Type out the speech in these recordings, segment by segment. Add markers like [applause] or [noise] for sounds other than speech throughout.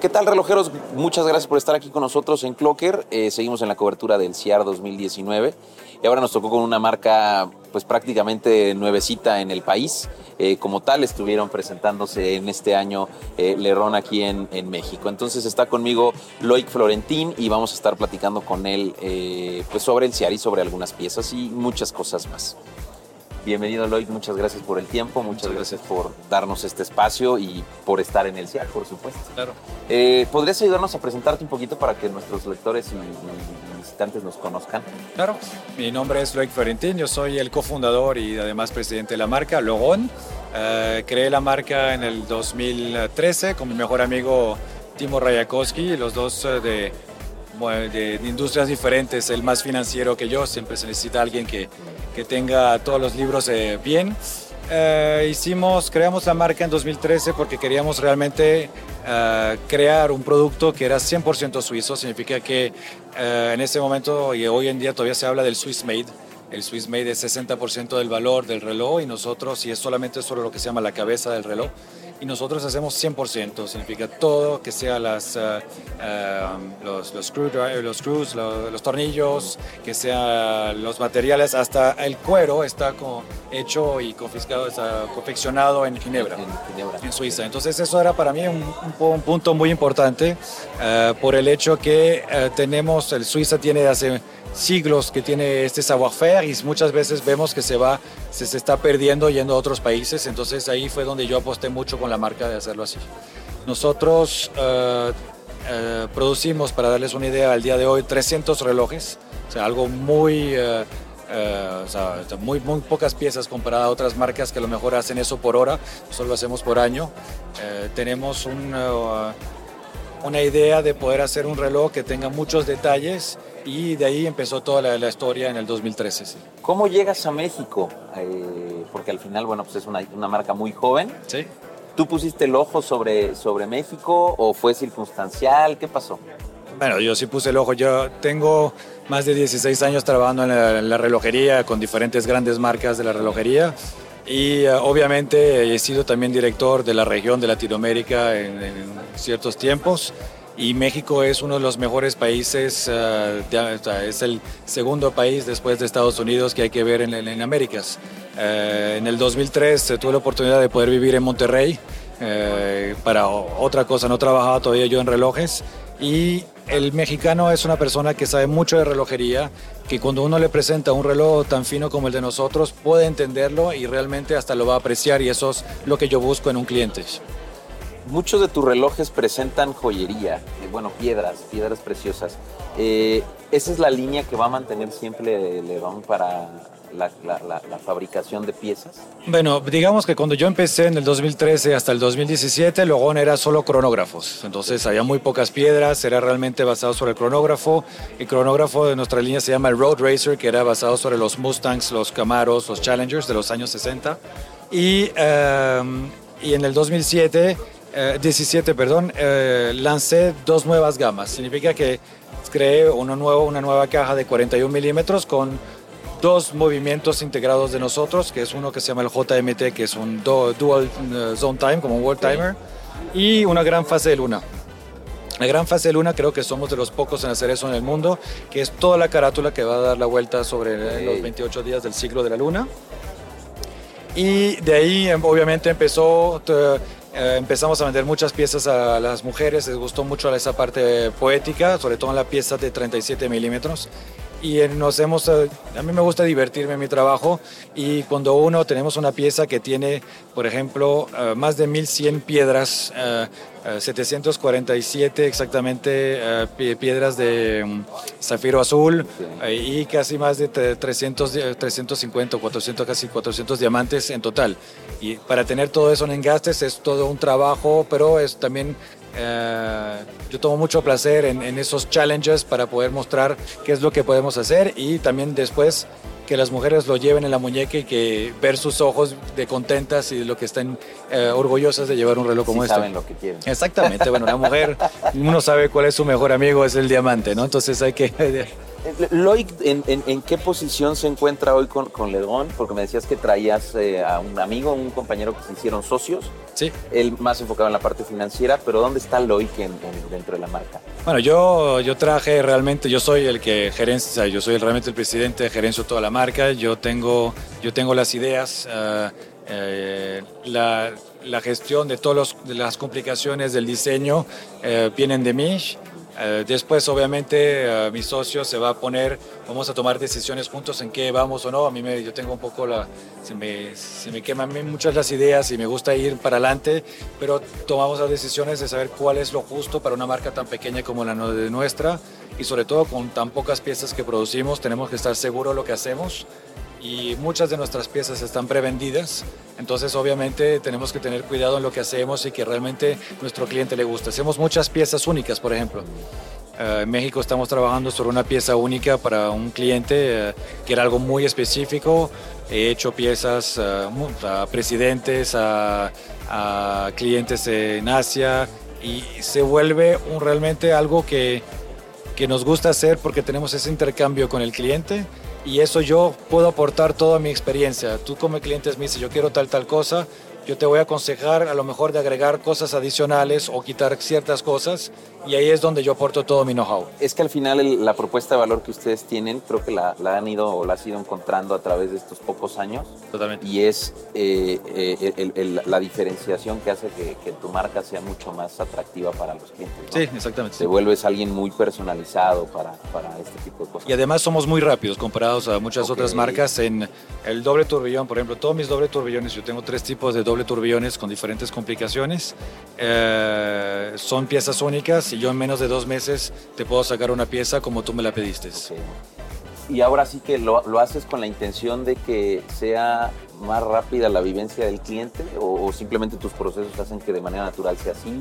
¿Qué tal, relojeros? Muchas gracias por estar aquí con nosotros en Clocker. Eh, seguimos en la cobertura del CIAR 2019 y ahora nos tocó con una marca pues prácticamente nuevecita en el país. Eh, como tal, estuvieron presentándose en este año eh, Lerón aquí en, México. Entonces está conmigo Loic Florentín y vamos a estar platicando con él eh, pues sobre el CIAR y sobre algunas piezas y muchas cosas más. Bienvenido, Lloyd. Muchas gracias por el tiempo, muchas gracias por darnos este espacio y por estar en el CIAR, por supuesto. Claro. Eh, ¿Podrías ayudarnos a presentarte un poquito para que nuestros lectores y, y visitantes nos conozcan? Claro. Mi nombre es Lloyd Florentín, yo soy el cofundador y además presidente de la marca, Logón. Eh, creé la marca en el 2013 con mi mejor amigo Timo Rajakowski, los dos eh, de de, de, industrias diferentes, el más financiero que yo, siempre se necesita alguien que, que tenga todos los libros eh, bien. Eh, hicimos, creamos la marca en 2013 porque queríamos realmente uh, crear un producto que era 100% suizo, significa que uh, en ese momento y hoy en día todavía se habla del Swiss Made, el Swiss Made es 60% del valor del reloj y nosotros, y es solamente solo lo que se llama la cabeza del reloj, y nosotros hacemos 100%, significa todo que sea las, uh, uh, los, los, screw, los screws, los, los, tornillos, que sean los materiales, hasta el cuero está como hecho y confiscado, está confeccionado en Ginebra, en, Ginebra. en Suiza. Entonces eso era para mí un, un, un punto muy importante uh, por el hecho que tenemos, el Suiza tiene hace siglos que tiene este savoir-faire y muchas veces vemos que se va, se, está perdiendo yendo a otros países. Entonces ahí fue donde yo aposté mucho con la marca de hacerlo así. Nosotros uh, uh, producimos, para darles una idea, al día de hoy 300 relojes, o sea, algo muy... Sea, muy, muy pocas piezas comparado a otras marcas que a lo mejor hacen eso por hora, nosotros lo hacemos por año. tenemos un, una idea de poder hacer un reloj que tenga muchos detalles y de ahí empezó toda la, la historia en el 2013. Sí. ¿Cómo llegas a México? Eh, porque al final, bueno, pues es una, una, marca muy joven. Sí. ¿Tú pusiste el ojo sobre, sobre México o fue circunstancial? ¿Qué pasó? Bueno, yo sí puse el ojo. Yo tengo más de 16 años trabajando en la, en la relojería con diferentes grandes marcas de la relojería. Y uh, obviamente he sido también director de la región de Latinoamérica en, en ciertos tiempos y México es uno de los mejores países, de, es el segundo país después de Estados Unidos que hay que ver en, en Américas. Uh, en el 2003 tuve la oportunidad de poder vivir en Monterrey, para otra cosa no trabajaba todavía yo en relojes y el mexicano es una persona que sabe mucho de relojería, que cuando uno le presenta un reloj tan fino como el de nosotros puede entenderlo y realmente hasta lo va a apreciar y eso es lo que yo busco en un cliente. Muchos de tus relojes presentan joyería, eh, bueno, piedras, piedras preciosas. Eh, ¿Esa es la línea que va a mantener siempre León para la, fabricación de piezas? Bueno, digamos que cuando yo empecé en el 2013 hasta el 2017, Logón era solo cronógrafos. Entonces había muy pocas piedras, era realmente basado sobre el cronógrafo. El cronógrafo de nuestra línea se llama el Road Racer, que era basado sobre los Mustangs, los Camaros, los Challengers de los años 60. Y, um, y en el 2007 eh, 17, perdón, eh, lancé dos nuevas gamas. Significa que creé uno nuevo, una nueva caja de 41 milímetros con dos movimientos integrados de nosotros, que es uno que se llama el JMT, que es un dual uh, zone time, como un world timer, y una gran fase de luna. La gran fase de luna creo que somos de los pocos en hacer eso en el mundo, que es toda la carátula que va a dar la vuelta sobre los 28 días del ciclo de la luna. Y de ahí em, obviamente empezó eh, empezamos a vender muchas piezas a las mujeres, les gustó mucho esa parte poética, sobre todo en la pieza de 37 milímetros. Y nos hemos, eh, a mí me gusta divertirme en mi trabajo y cuando uno tenemos una pieza que tiene, por ejemplo, uh, más de 1100 piedras, uh, uh, 747 exactamente piedras de um, zafiro azul y casi más de 300, 350, 400, casi 400 diamantes en total. Y para tener todo eso en engastes es todo un trabajo, pero es también Uh, yo tomo mucho placer en, en, esos challenges para poder mostrar qué es lo que podemos hacer y también después que las mujeres lo lleven en la muñeca y que ver sus ojos de contentas y lo que estén uh, orgullosas de llevar un reloj como sí este. saben lo que quieren. Exactamente, bueno, una mujer, uno sabe cuál es su mejor amigo, es el diamante, ¿no? Entonces hay que [laughs] Loic, ¿en, qué posición se encuentra hoy con, con Ledón? Porque me decías que traías eh, a un amigo, un compañero que se hicieron socios. Sí. Él más enfocado en la parte financiera, pero ¿dónde está Loic dentro de la marca? Bueno, yo, yo traje realmente, yo soy el que gerencia, yo soy realmente el presidente, gerencio toda la marca, yo tengo, yo tengo las ideas, ah, eh, la, la, gestión de todas las complicaciones del diseño eh, vienen de mí. Eh, después, obviamente, uh, mi socio se va a poner, vamos a tomar decisiones juntos en qué vamos o no. A mí me, yo tengo un poco la, se me, se me queman muchas las ideas y me gusta ir para adelante, pero tomamos las decisiones de saber cuál es lo justo para una marca tan pequeña como la nuestra y sobre todo con tan pocas piezas que producimos, tenemos que estar seguros de lo que hacemos y muchas de nuestras piezas están prevendidas, entonces obviamente tenemos que tener cuidado en lo que hacemos y que realmente nuestro cliente le guste. Hacemos muchas piezas únicas, por ejemplo. Uh, en México estamos trabajando sobre una pieza única para un cliente uh, que era algo muy específico. He hecho piezas uh, a presidentes, a, a, clientes en Asia y se vuelve un, realmente algo que, que nos gusta hacer porque tenemos ese intercambio con el cliente y eso yo puedo aportar toda mi experiencia. Tú como cliente me dices, yo quiero tal, tal cosa, yo te voy a aconsejar a lo mejor de agregar cosas adicionales o quitar ciertas cosas y ahí es donde yo aporto todo mi know-how. Es que al final la propuesta de valor que ustedes tienen, creo que la, han ido o la has ido encontrando a través de estos pocos años. Totalmente. Y es eh, eh, la diferenciación que hace que, tu marca sea mucho más atractiva para los clientes. Sí, exactamente. Te vuelves alguien muy personalizado para, para, este tipo de cosas. Y además somos muy rápidos comparados a muchas otras marcas en el doble turbillón, por ejemplo, todos mis doble turbillones, yo tengo tres tipos de doble turbillones con diferentes complicaciones. Eh, son piezas únicas y yo en menos de dos meses te puedo sacar una pieza como tú me la pediste. Y ahora sí que lo, lo, haces con la intención de que sea más rápida la vivencia del cliente o, simplemente tus procesos hacen que de manera natural sea así?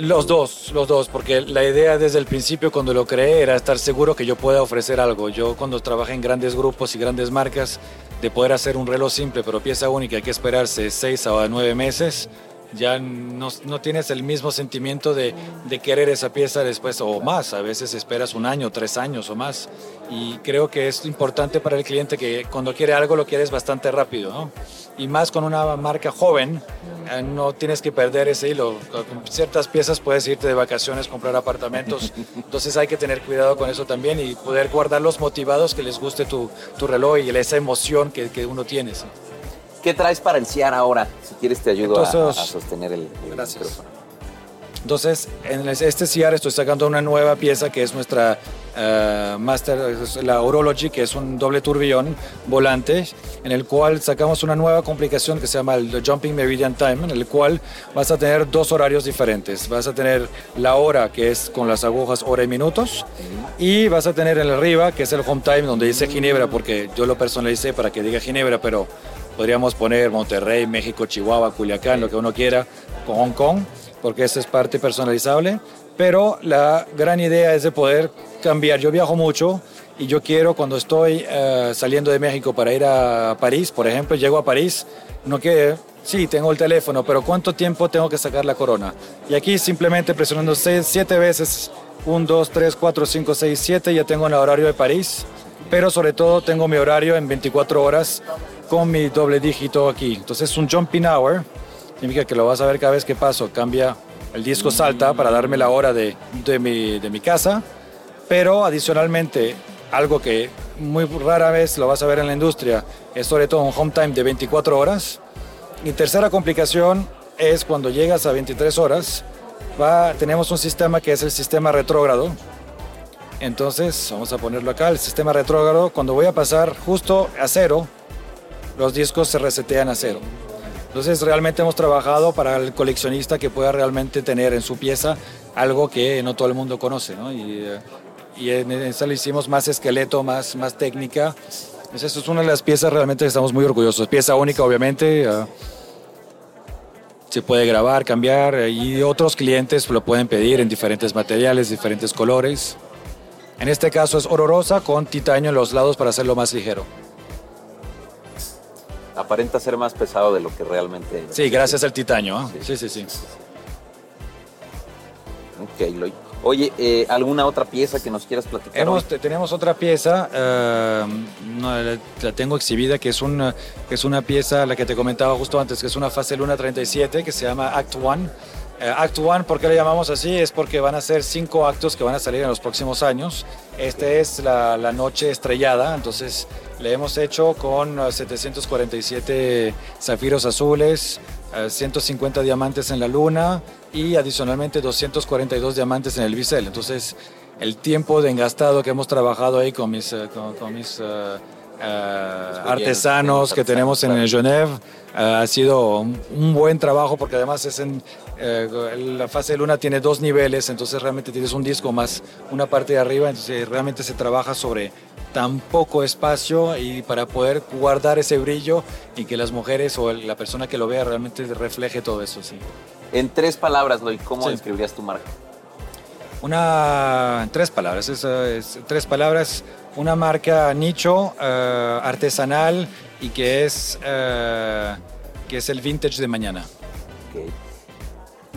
Los dos, los dos, porque la idea desde el principio cuando lo creé era estar seguro que yo pueda ofrecer algo. Yo cuando trabajé en grandes grupos y grandes marcas, de poder hacer un reloj simple pero pieza única hay que esperarse seis a nueve meses, ya no, no, tienes el mismo sentimiento de, de, querer esa pieza después o más. A veces esperas un año, tres años o más. Y creo que es importante para el cliente que cuando quiere algo lo quieres bastante rápido. ¿no? Y más con una marca joven, eh, no tienes que perder ese hilo. Con ciertas piezas puedes irte de vacaciones, comprar apartamentos. [laughs] Entonces hay que tener cuidado con eso también y poder guardarlos motivados que les guste tu, tu reloj y esa emoción que, que uno tiene. ¿Qué traes para el CIAR ahora? Si quieres te ayudo a, sostener el, micrófono. Entonces, en este CIAR estoy sacando una nueva pieza que es nuestra uh, Master, la Orology, que es un doble turbillón volante, en el cual sacamos una nueva complicación que se llama el Jumping Meridian Time, en el cual vas a tener dos horarios diferentes. Vas a tener la hora, que es con las agujas hora y minutos, y vas a tener en arriba, que es el Home Time, donde dice Ginebra, porque yo lo personalicé para que diga Ginebra, pero Podríamos poner Monterrey, México, Chihuahua, Culiacán, lo que uno quiera, con Hong Kong, porque esa es parte personalizable. Pero la gran idea es de poder cambiar. Yo viajo mucho y yo quiero cuando estoy eh, saliendo de México para ir a París, por ejemplo, llego a París, no que sí, tengo el teléfono, pero ¿cuánto tiempo tengo que sacar la corona? Y aquí simplemente presionando siete veces, 1, 2, 3, 4, 5, 6, 7, ya tengo el horario de París, pero sobre todo tengo mi horario en 24 horas con mi doble dígito aquí. Entonces un jumping hour significa que lo vas a ver cada vez que paso. Cambia, el disco salta para darme la hora de, de, mi, de mi casa, pero adicionalmente algo que muy rara vez lo vas a ver en la industria es sobre todo un home time de 24 horas. Y tercera complicación es cuando llegas a 23 horas, va, tenemos un sistema que es el sistema retrógrado. Entonces, vamos a ponerlo acá, el sistema retrógrado, cuando voy a pasar justo a cero, los discos se resetean a cero. Entonces realmente hemos trabajado para el coleccionista que pueda realmente tener en su pieza algo que no todo el mundo conoce. ¿no? Y, eh, y, en esa le hicimos más esqueleto, más, más técnica. Entonces es una de las piezas realmente que estamos muy orgullosos. Pieza única obviamente. Uh, se puede grabar, cambiar eh, y otros clientes lo pueden pedir en diferentes materiales, diferentes colores. En este caso es oro rosa con titanio en los lados para hacerlo más ligero aparenta ser más pesado de lo que realmente Sí, gracias al titanio. ¿eh? Sí, sí, sí. Ok, Oye, eh, ¿alguna otra pieza que nos quieras platicar? Hemos, tenemos otra pieza, eh, la, tengo exhibida, que es, una, que es una pieza, la que te comentaba justo antes, que es una fase Luna 37, que se llama Act One. Eh, Act One, ¿por qué le llamamos así? Es porque van a ser cinco actos que van a salir en los próximos años. Este es la, la noche estrellada, entonces le hemos hecho con 747 zafiros azules, 150 diamantes en la luna y adicionalmente 242 diamantes en el bisel. Entonces, el tiempo de engastado que hemos trabajado ahí con mis, eh, con, mis eh, eh, artesanos que tenemos en Genève ha sido un, buen trabajo porque además es en la fase de luna tiene dos niveles, entonces realmente tienes un disco más una parte de arriba, entonces realmente se trabaja sobre tan poco espacio y para poder guardar ese brillo y que las mujeres o la persona que lo vea realmente refleje todo eso. Sí. En tres palabras, Loy, ¿cómo describirías tu marca? Una, tres palabras, es, tres palabras, una marca nicho, eh, artesanal y que es, eh, que es el vintage de mañana. Okay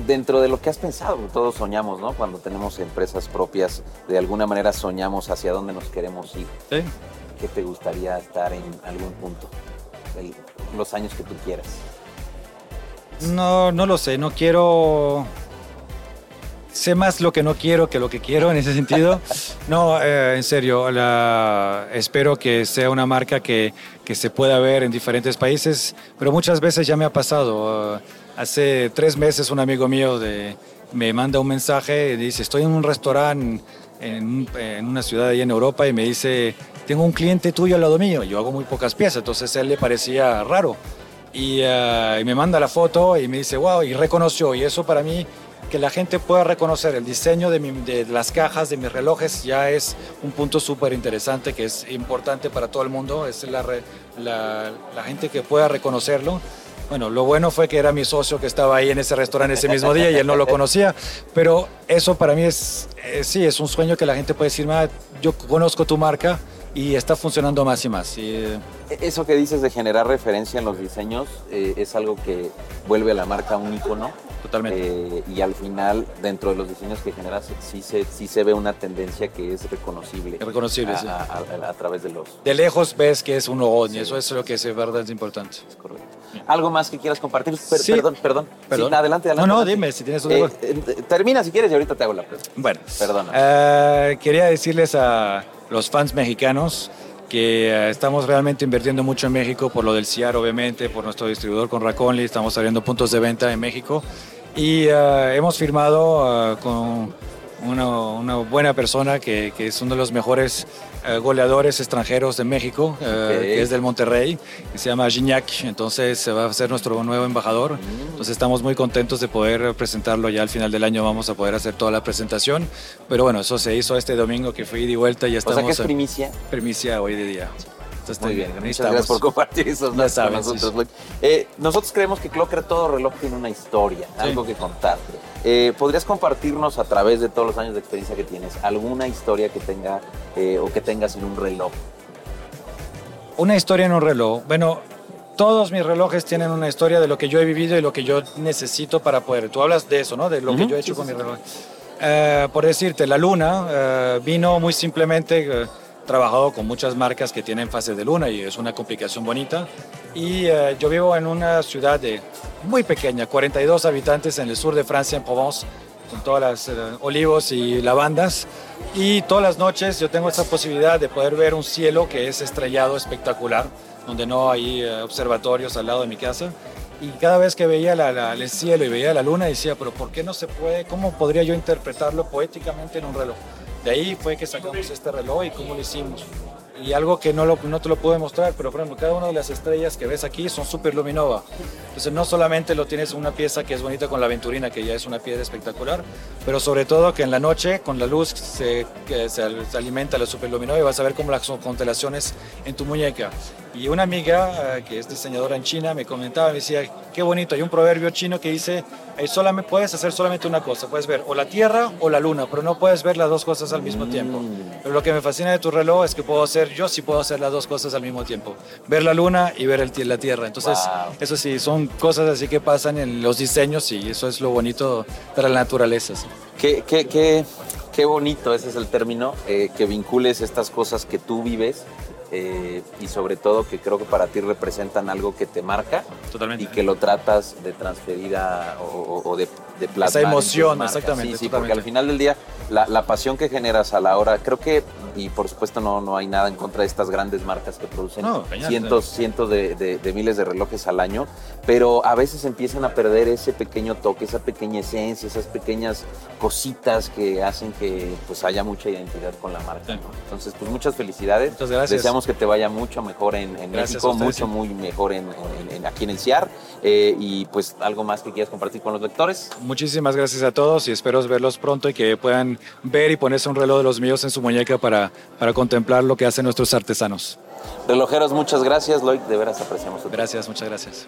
dentro de lo que has pensado, todos soñamos, ¿no? Cuando tenemos empresas propias, de alguna manera soñamos hacia dónde nos queremos ir. ¿Sí? ¿Qué te gustaría estar en algún punto? los años que tú quieras. No, no lo sé, no quiero... Sé más lo que no quiero que lo que quiero en ese sentido. [laughs] No, eh, en serio, la... espero que sea una marca que, que, se pueda ver en diferentes países, pero muchas veces ya me ha pasado. Hace tres meses un amigo mío de, me manda un mensaje y dice, estoy en un restaurante en, una ciudad ahí en Europa y me dice, tengo un cliente tuyo al lado mío. Yo hago muy pocas piezas, entonces a él le parecía raro. Y, eh, me manda la foto y me dice, wow, y reconoció. Y eso para mí, que la gente pueda reconocer el diseño de, las cajas, de mis relojes, ya es un punto súper interesante que es importante para todo el mundo. Es la, la, la gente que pueda reconocerlo. Bueno, lo bueno fue que era mi socio que estaba ahí en ese restaurante ese mismo día y él no lo conocía, pero eso para mí es, eh, sí, es un sueño que la gente puede decir, yo conozco tu marca y está funcionando más y más. Eh, eso que dices de generar referencia en los diseños eh, es algo que vuelve a la marca un icono Totalmente. Eh, y al final, dentro de los diseños que generas, sí se, sí se ve una tendencia que es reconocible. reconocible, a, sí. A, través de los... De lejos ves que es un OON y eso es lo que es verdad es importante. Es correcto. ¿Algo más que quieras compartir? Perdón, perdón. ¿Perdón? adelante, adelante. No, no, dime si tienes eh, eh, termina si quieres y ahorita te hago la pregunta. Bueno. Perdona. quería decirles a los fans mexicanos que estamos realmente invirtiendo mucho en México por lo del CIAR, obviamente, por nuestro distribuidor con Raconli, estamos abriendo puntos de venta en México y eh, hemos firmado eh, con una, buena persona que, es uno de los mejores eh, goleadores extranjeros de México, que es del Monterrey, que se llama Gignac, entonces se va a ser nuestro nuevo embajador. Mm. Entonces estamos muy contentos de poder presentarlo ya al final del año, vamos a poder hacer toda la presentación, pero bueno, eso se hizo este domingo que fui de vuelta y ya estamos... O sea que es primicia. Primicia hoy de día. Muy bien, muchas gracias por compartir esos datos con nosotros. Eh, nosotros creemos que Clocker todo reloj tiene una historia, algo que contar. Eh, ¿Podrías compartirnos a través de todos los años de experiencia que tienes alguna historia que tenga eh, o que tengas en un reloj? Una historia en un reloj. Bueno, todos mis relojes tienen una historia de lo que yo he vivido y lo que yo necesito para poder. Tú hablas de eso, ¿no? De lo que yo he hecho con mi reloj. por decirte, la luna vino muy simplemente trabajado con muchas marcas que tienen fase de luna y es una complicación bonita. Y eh, yo vivo en una ciudad de, muy pequeña, 42 habitantes en el sur de Francia, en Provence, con todas las eh, olivos y lavandas. Y todas las noches yo tengo esa posibilidad de poder ver un cielo que es estrellado espectacular, donde no hay eh, observatorios al lado de mi casa. Y cada vez que veía el cielo y veía la luna, decía, pero ¿por qué no se puede? ¿Cómo podría yo interpretarlo poéticamente en un reloj? De ahí fue que sacamos este reloj y cómo lo hicimos. Y algo que no, lo, no te lo puedo mostrar, pero por ejemplo, cada una de las estrellas que ves aquí son super luminova. Entonces no solamente lo tienes una pieza que es bonita con la aventurina, que ya es una piedra espectacular, pero sobre todo que en la noche con la luz se, que se, alimenta la superluminova y vas a ver como las constelaciones en tu muñeca. Y una amiga eh, que es diseñadora en China me comentaba, me decía, qué bonito, hay un proverbio chino que dice, eh, solamente, puedes hacer solamente una cosa, puedes ver o la Tierra o la Luna, pero no puedes ver las dos cosas al mismo tiempo. Pero lo que me fascina de tu reloj es que puedo hacer, yo sí puedo hacer las dos cosas al mismo tiempo, ver la Luna y ver el, la Tierra. Entonces, eso sí, son cosas así que pasan en los diseños y eso es lo bonito para la naturaleza. ¿Qué, qué, qué qué bonito, ese es el término, eh, que vincules estas cosas que tú vives eh, y sobre todo que creo que para ti representan algo que te marca Totalmente. y que lo tratas de transferir a, o, o de, de plasmar. Esa emoción, exactamente, Sí, sí, porque al final del día la, la pasión que generas a la hora, creo que, y por supuesto no, no hay nada en contra de estas grandes marcas que producen No, cientos, cientos de, de- de miles de relojes al año, pero a veces empiezan a perder ese pequeño toque, esa pequeña esencia, esas pequeñas cositas que hacen que pues haya mucha identidad con la marca. Sí. ¿no? Entonces, pues muchas felicidades. Muchas gracias. Deseamos que te vaya mucho mejor en, México, mucho, muy mejor en, aquí en el CIAR. Eh, y pues algo más que quieras compartir con los lectores. Muchísimas gracias a todos y espero verlos pronto y que puedan ver y ponerse un reloj de los míos en su muñeca para, para contemplar lo que hacen nuestros artesanos. Relojeros, muchas gracias. Lloyd, de veras apreciamos tu. Gracias, muchas gracias.